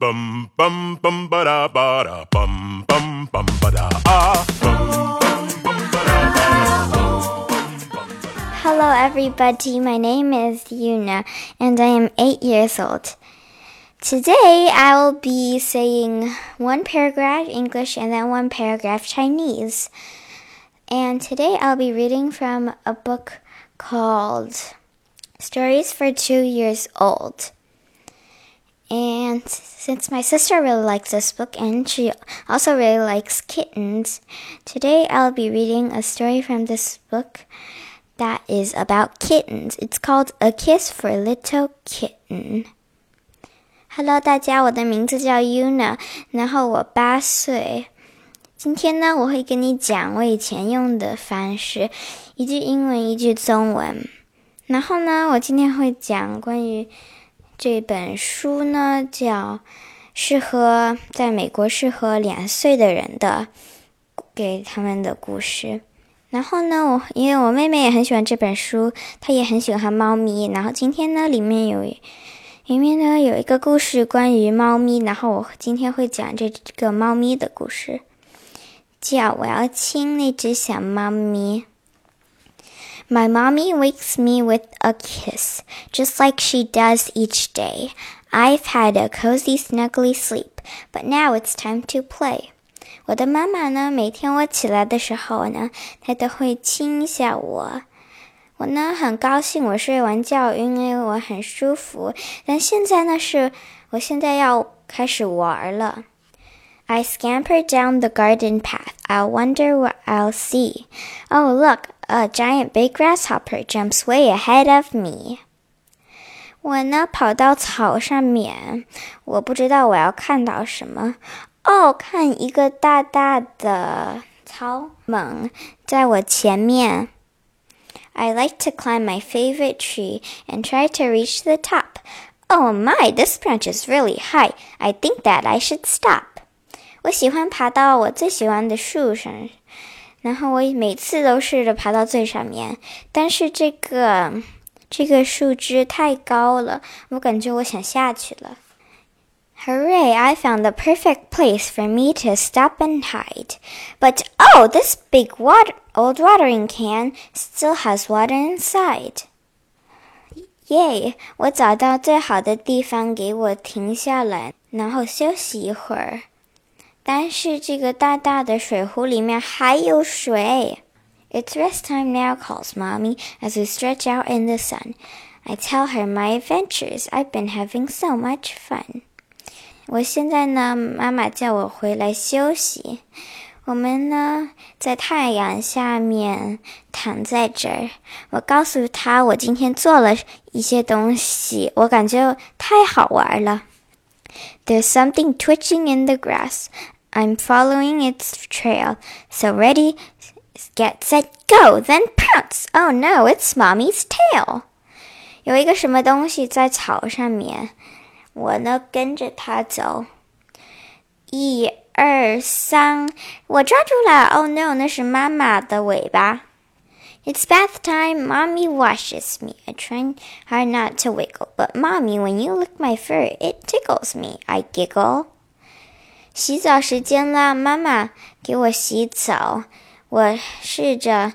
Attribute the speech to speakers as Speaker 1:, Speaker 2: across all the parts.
Speaker 1: Bum bum bum ba da ba da bum bum bum ba da ah bum.
Speaker 2: Hello, everybody. My name is Yuna, and I am eight years old. Today, I will be saying one paragraph English and then one paragraph Chinese. And today, I'll be reading from a book called Stories for Two Years Old. And since my sister really likes this book and she also really likes kittens, today I'll be reading a story from this book that is about kittens. It's called A Kiss for Little Kitten. Hello，大家，我的名字叫 Yuna，然后我八岁。今天呢，我会跟你讲我以前用的方式，一句英文，一句中文。然后呢，我今天会讲关于。 这本书呢，叫适合在美国适合两岁的人的，给他们的故事。然后呢，我因为我妹妹也很喜欢这本书，她也很喜欢猫咪。然后今天呢，里面有里面呢有一个故事关于猫咪。然后我今天会讲这个猫咪的故事，叫我要亲那只小猫咪。My mommy wakes me with a kiss, just like she does each day. I've had a cozy, snuggly sleep, but now it's time to play. 我的妈妈呢，每天我起来的时候呢，她都会亲一下我。我呢，很高兴我睡完觉，因为我很舒服。但现在呢，是我现在要开始玩了。 I scamper down the garden path. I wonder what I'll see. Oh, look, a giant big grasshopper jumps way ahead of me. 我呢跑到草上面，我不知道我要看到什么。哦，看一个大大的草蜢在我前面。I like to climb my favorite tree and try to reach the top. Oh my, this branch is really high. I think that I should stop. 我喜欢爬到我最喜欢的树上。然后我每次都试着爬到最上面，但是这个这个树枝太高了，我感觉我想下去了。Hooray! I found the perfect place for me to stop and hide. But oh, this big water, old watering can still has water inside. Yay! 我找到最好的地方给我停下来，然后休息一会儿。但是这个大大的水壶里面还有水。It's rest time now, calls Mommy as we stretch out in the sun. I tell her my adventures. I've been having so much fun. 我现在呢，妈妈叫我回来休息。我们呢，在太阳下面躺在这儿。我告诉她，我今天做了一些东西，我感觉太好玩了。There's something twitching in the grass. I'm following its trail. So ready, get, set, go. Then pounce. Oh no, it's mommy's tail. 有一个什么东西在草上面，我呢跟着它走。一二三，我抓住了。Oh no，那是妈妈的尾巴。 it's bath time. Mommy washes me. I try hard not to wiggle, but Mommy, when you lick my fur, it tickles me. I giggle. 洗澡时间了，妈妈给我洗澡。我试着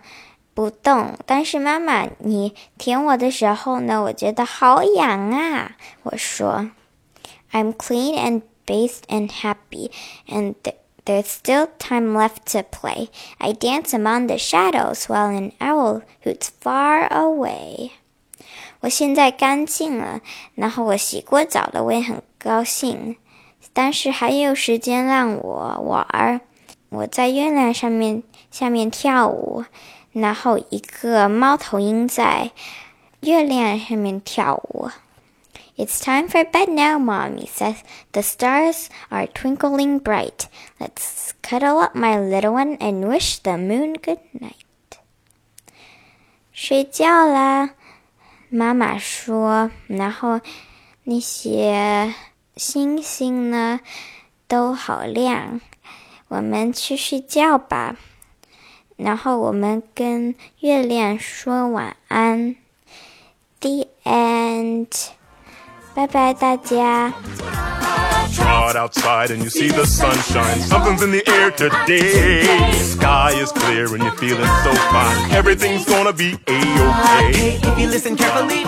Speaker 2: 不动，但是妈妈，你舔我的时候呢，我觉得好痒啊。我说，I'm clean and bathed and happy, and there's still time left to play. I dance among the shadows while an owl hoots far away. 我现在干净了，然后我洗过澡了，我也很高兴。但是还有时间让我玩。我在月亮上面下面跳舞，然后一个猫头鹰在月亮上面跳舞。 It's time for bed now, Mommy says. The stars are twinkling bright. Let's cuddle up, my little one, and wish the moon good night. 睡觉啦，妈妈说。然后那些星星呢，都好亮。我们去睡觉吧。然后我们跟月亮说晚安。The end. 拜拜，大家。
Speaker 1: out outside and you see the sunshine. Something's in the air today. Sky is clear and you're feeling so fine. Everything's gonna be a-okay.
Speaker 3: If you listen carefully,